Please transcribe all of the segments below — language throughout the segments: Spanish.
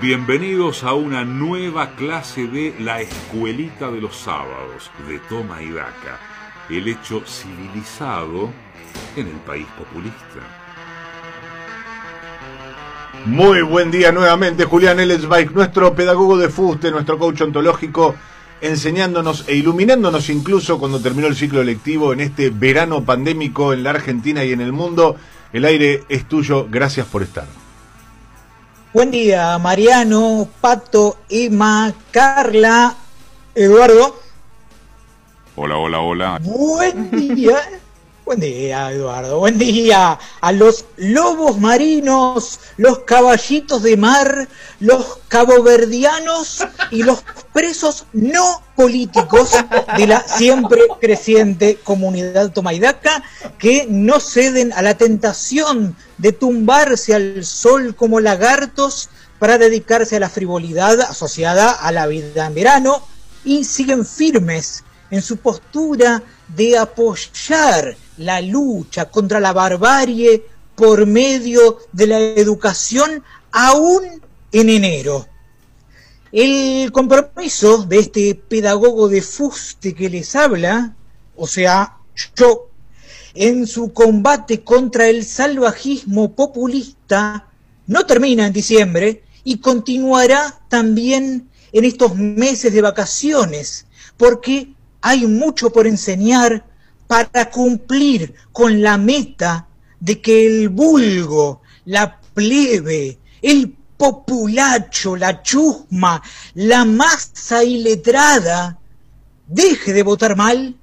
Bienvenidos a una nueva clase de La Escuelita de los Sábados de Toma y Daca, el hecho civilizado en el país populista. Muy buen día nuevamente, Julián Ellensbach, nuestro pedagogo de fuste, nuestro coach ontológico, enseñándonos e iluminándonos incluso cuando terminó el ciclo lectivo en este verano pandémico en la Argentina y en el mundo. El aire es tuyo, gracias por estar. Buen día, Mariano, Pato, Emma, Carla, Eduardo. Hola, hola, hola. Buen día. Buen día, Eduardo. Buen día a los lobos marinos, los caballitos de mar, los caboverdianos y los presos no políticos de la siempre creciente comunidad tomaidaca que no ceden a la tentación de tumbarse al sol como lagartos para dedicarse a la frivolidad asociada a la vida en verano y siguen firmes en su postura de apoyar la lucha contra la barbarie por medio de la educación aún en enero. El compromiso de este pedagogo de fuste que les habla, o sea, yo, en su combate contra el salvajismo populista, no termina en diciembre y continuará también en estos meses de vacaciones, porque hay mucho por enseñar para cumplir con la meta de que el vulgo, la plebe, el populacho, la chusma, la masa iletrada, deje de votar mal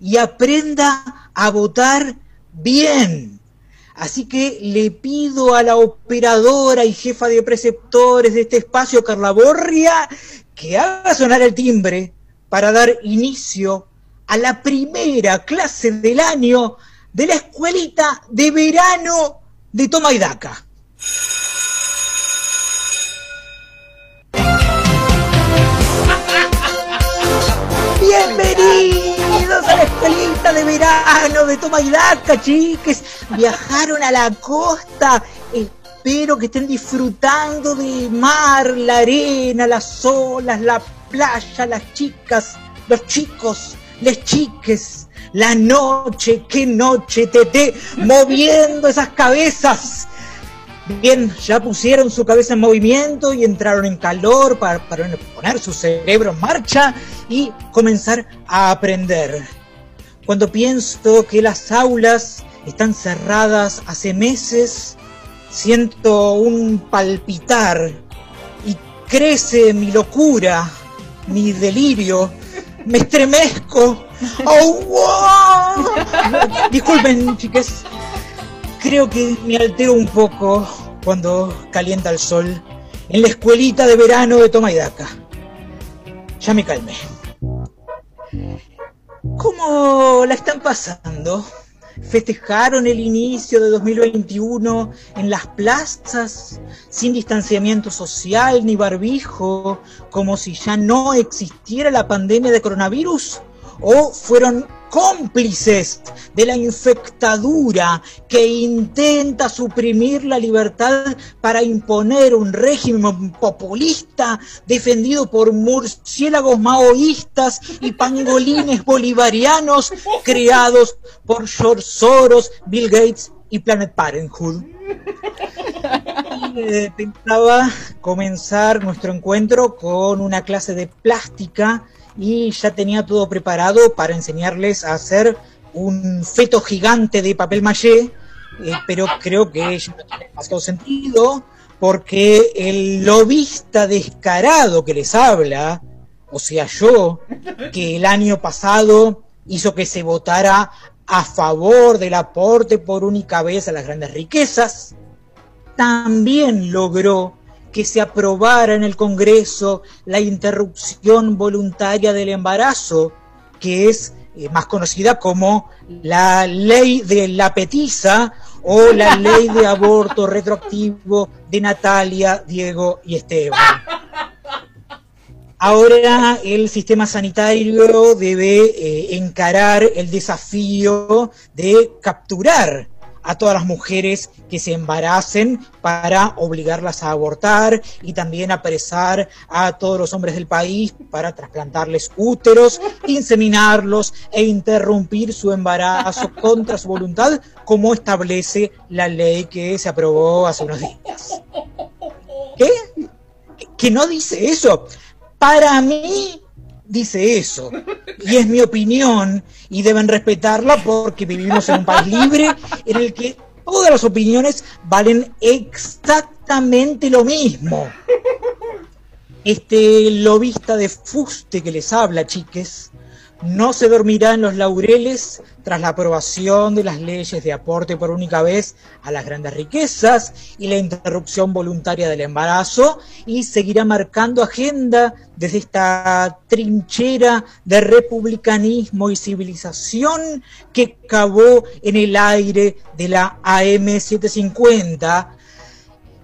y aprenda a votar bien. Así que le pido a la operadora y jefa de preceptores de este espacio, Carla Borria, que haga sonar el timbre para dar inicio a la primera clase del año de la escuelita de verano de Toma y Daca. Bienvenidos a la escuelita de verano de Toma y Daca, chiques. Viajaron a la costa. Espero que estén disfrutando de mar, la arena, las olas, la playa, las chicas, los chicos, les chiques, la noche, qué noche, tete, moviendo esas cabezas. Bien, ya pusieron su cabeza en movimiento y entraron en calor para, para poner su cerebro en marcha y comenzar a aprender. Cuando pienso que las aulas están cerradas hace meses, siento un palpitar y crece mi locura, mi delirio, me estremezco. ¡Oh, Disculpen, chiques. Creo que me altero un poco cuando calienta el sol en la escuelita de verano de Tomaidaca. Ya me calmé. ¿Cómo la están pasando? Festejaron el inicio de 2021 en las plazas, sin distanciamiento social ni barbijo, como si ya no existiera la pandemia de coronavirus, o fueron cómplices de la infectadura que intenta suprimir la libertad para imponer un régimen populista defendido por murciélagos maoístas y pangolines bolivarianos creados por George Soros, Bill Gates y Planet Parenthood. Eh, pensaba comenzar nuestro encuentro con una clase de plástica y ya tenía todo preparado para enseñarles a hacer un feto gigante de papel maché, pero creo que ya no tiene demasiado sentido porque el lobista descarado que les habla, o sea yo, que el año pasado hizo que se votara a favor del aporte por única vez a las grandes riquezas, también logró que se aprobara en el Congreso la interrupción voluntaria del embarazo, que es eh, más conocida como la ley de la petiza o la ley de aborto retroactivo de Natalia, Diego y Esteban. Ahora el sistema sanitario debe eh, encarar el desafío de capturar a todas las mujeres que se embaracen para obligarlas a abortar y también apresar a todos los hombres del país para trasplantarles úteros, inseminarlos e interrumpir su embarazo contra su voluntad, como establece la ley que se aprobó hace unos días. ¿Qué? ¿Que no dice eso? Para mí dice eso. Y es mi opinión y deben respetarla porque vivimos en un país libre en el que todas las opiniones valen exactamente lo mismo. Este lobista de fuste que les habla, chiques, no se dormirá en los laureles tras la aprobación de las leyes de aporte por única vez a las grandes riquezas y la interrupción voluntaria del embarazo y seguirá marcando agenda desde esta trinchera de republicanismo y civilización que cavó en el aire de la AM750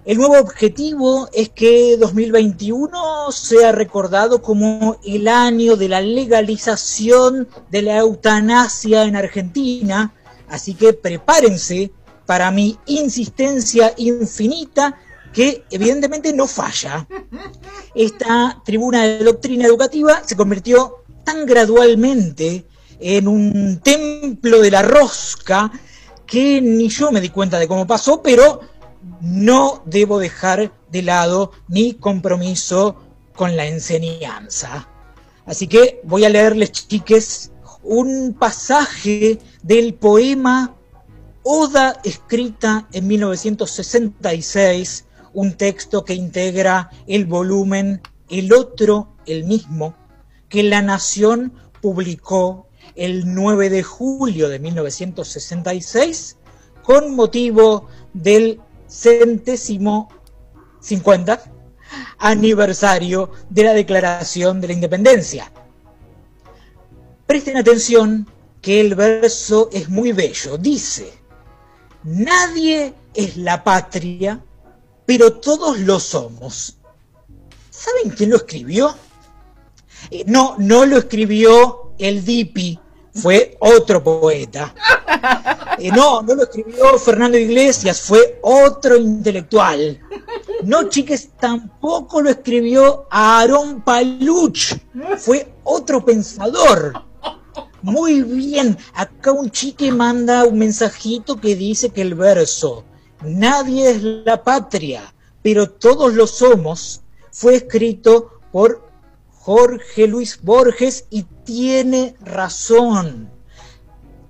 el nuevo objetivo es que 2021 sea recordado como el año de la legalización de la eutanasia en Argentina, así que prepárense para mi insistencia infinita que evidentemente no falla. Esta tribuna de doctrina educativa se convirtió tan gradualmente en un templo de la rosca que ni yo me di cuenta de cómo pasó, pero no debo dejar de lado mi compromiso con la enseñanza. Así que voy a leerles, chiques, un pasaje del poema Oda escrita en 1966, un texto que integra el volumen El otro, el mismo, que La Nación publicó el 9 de julio de 1966 con motivo del centésimo 50 aniversario de la Declaración de la Independencia. Presten atención que el verso es muy bello. Dice, nadie es la patria, pero todos lo somos. ¿Saben quién lo escribió? Eh, no, no lo escribió el Dipi, fue otro poeta. Eh, no, no lo escribió Fernando Iglesias, fue otro intelectual. No, chiques, tampoco lo escribió Aarón Paluch, fue otro pensador. Muy bien, acá un chique manda un mensajito que dice que el verso Nadie es la patria, pero todos lo somos, fue escrito por Jorge Luis Borges y tiene razón.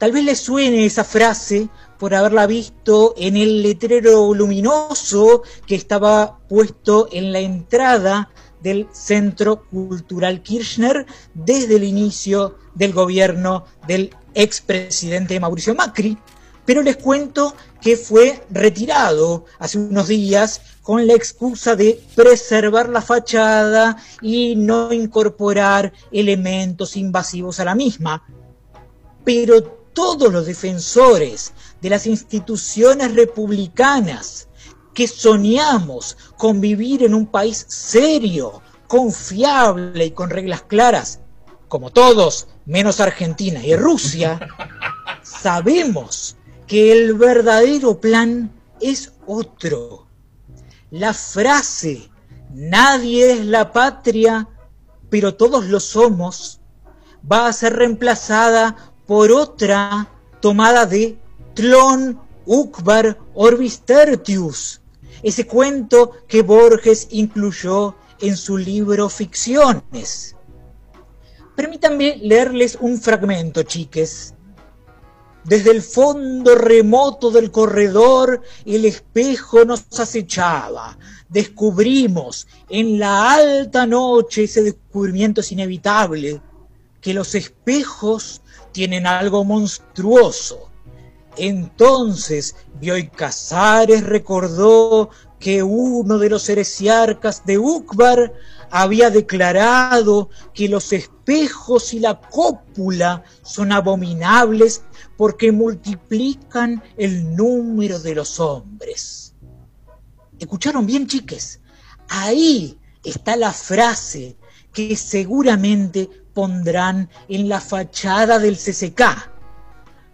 Tal vez le suene esa frase por haberla visto en el letrero luminoso que estaba puesto en la entrada del Centro Cultural Kirchner desde el inicio del gobierno del expresidente Mauricio Macri, pero les cuento que fue retirado hace unos días con la excusa de preservar la fachada y no incorporar elementos invasivos a la misma. Pero todos los defensores de las instituciones republicanas que soñamos con vivir en un país serio, confiable y con reglas claras, como todos, menos Argentina y Rusia, sabemos que el verdadero plan es otro. La frase nadie es la patria, pero todos lo somos, va a ser reemplazada por otra tomada de Tlon Ukbar Orbis Tertius, ese cuento que Borges incluyó en su libro Ficciones. Permítanme leerles un fragmento, chiques, desde el fondo remoto del corredor el espejo nos acechaba. Descubrimos en la alta noche ese descubrimiento es inevitable, que los espejos tienen algo monstruoso. Entonces Bioy Casares recordó que uno de los heresiarcas de Ukbar había declarado que los espejos y la cópula son abominables porque multiplican el número de los hombres. ¿Escucharon bien, chiques? Ahí está la frase que seguramente pondrán en la fachada del CCK.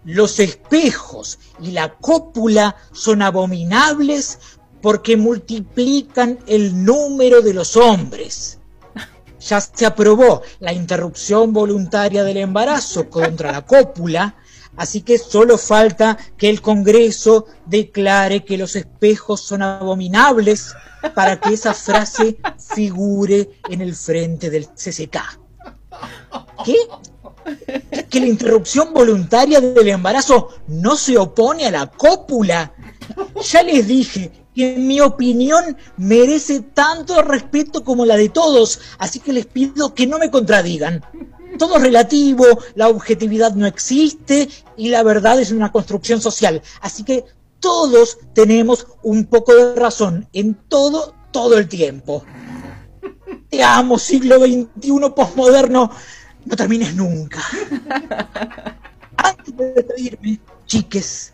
los espejos y la cópula son abominables porque multiplican el número de los hombres. Ya se aprobó la interrupción voluntaria del embarazo contra la cópula, así que solo falta que el Congreso declare que los espejos son abominables para que esa frase figure en el frente del CCK. ¿Qué? que la interrupción voluntaria del embarazo no se opone a la cópula. Ya les dije que en mi opinión merece tanto respeto como la de todos, así que les pido que no me contradigan. Todo es relativo, la objetividad no existe y la verdad es una construcción social. Así que todos tenemos un poco de razón en todo, todo el tiempo. Te amo, siglo XXI postmoderno no termines nunca. Antes de despedirme, chiques,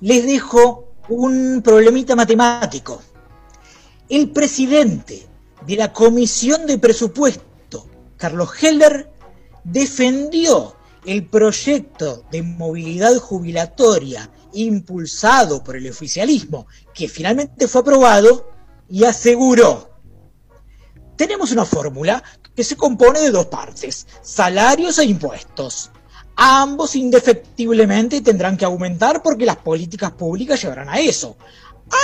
les dejo un problemita matemático. El presidente de la Comisión de Presupuesto, Carlos Heller, defendió el proyecto de movilidad jubilatoria impulsado por el oficialismo, que finalmente fue aprobado, y aseguró, tenemos una fórmula que se compone de dos partes, salarios e impuestos. Ambos indefectiblemente tendrán que aumentar porque las políticas públicas llevarán a eso.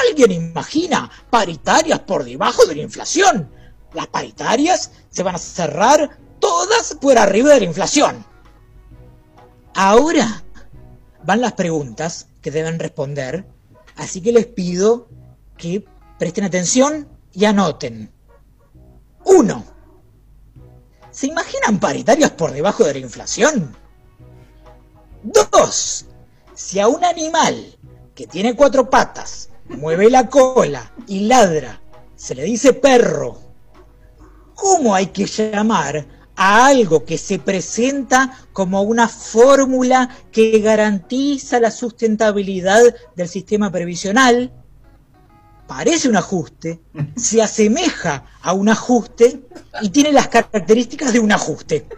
¿Alguien imagina paritarias por debajo de la inflación? Las paritarias se van a cerrar todas por arriba de la inflación. Ahora van las preguntas que deben responder, así que les pido que presten atención y anoten. Uno. ¿Se imaginan paritarias por debajo de la inflación? Dos, si a un animal que tiene cuatro patas, mueve la cola y ladra, se le dice perro, ¿cómo hay que llamar a algo que se presenta como una fórmula que garantiza la sustentabilidad del sistema previsional? Parece un ajuste, se asemeja a un ajuste y tiene las características de un ajuste.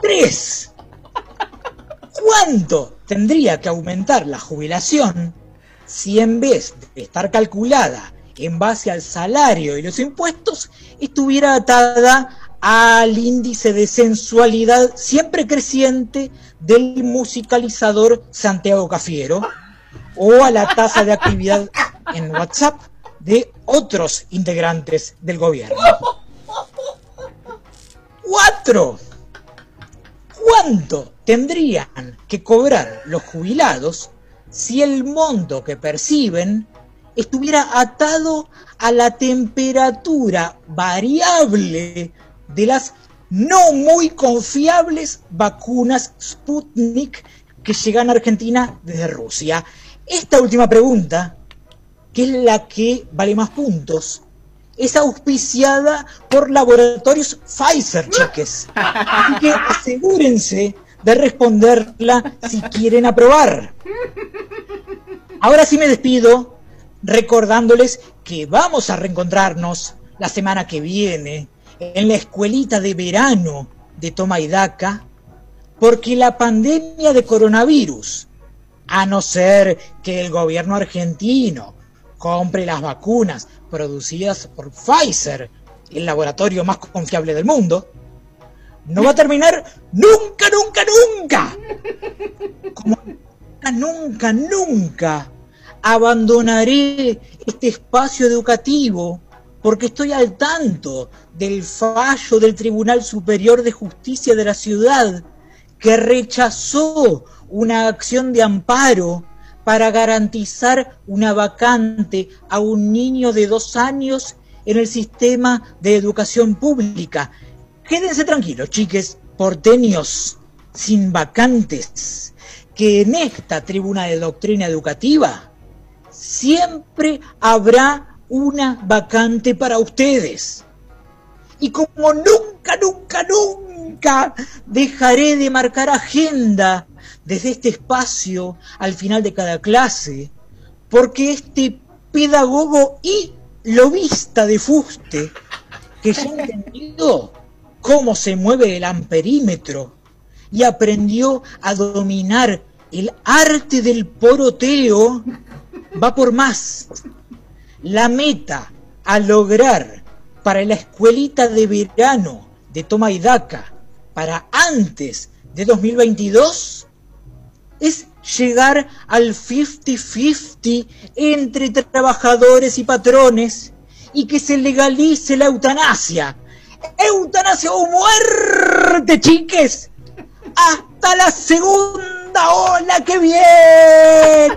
Tres. ¿Cuánto tendría que aumentar la jubilación si en vez de estar calculada en base al salario y los impuestos, estuviera atada al índice de sensualidad siempre creciente del musicalizador Santiago Cafiero o a la tasa de actividad en WhatsApp de otros integrantes del gobierno. Cuatro. ¿Cuánto tendrían que cobrar los jubilados si el monto que perciben estuviera atado a la temperatura variable de las no muy confiables vacunas Sputnik que llegan a Argentina desde Rusia? Esta última pregunta que es la que vale más puntos, es auspiciada por laboratorios Pfizer, chiques. Así que asegúrense de responderla si quieren aprobar. Ahora sí me despido recordándoles que vamos a reencontrarnos la semana que viene en la escuelita de verano de Toma y Daca, porque la pandemia de coronavirus, a no ser que el gobierno argentino compre las vacunas producidas por Pfizer, el laboratorio más confiable del mundo, no va a terminar nunca, nunca, nunca. Como nunca, nunca abandonaré este espacio educativo porque estoy al tanto del fallo del Tribunal Superior de Justicia de la ciudad que rechazó una acción de amparo para garantizar una vacante a un niño de dos años en el sistema de educación pública. Quédense tranquilos, chiques, porteños, sin vacantes, que en esta tribuna de doctrina educativa siempre habrá una vacante para ustedes. Y como nunca, nunca, nunca dejaré de marcar agenda desde este espacio al final de cada clase, porque este pedagogo y lobista de fuste, que ya ha entendido cómo se mueve el amperímetro y aprendió a dominar el arte del poroteo, va por más. La meta a lograr para la escuelita de verano de Toma y Daca para antes de 2022 es llegar al 50-50 entre trabajadores y patrones y que se legalice la eutanasia. Eutanasia o muerte, chiques. Hasta la segunda ola que viene.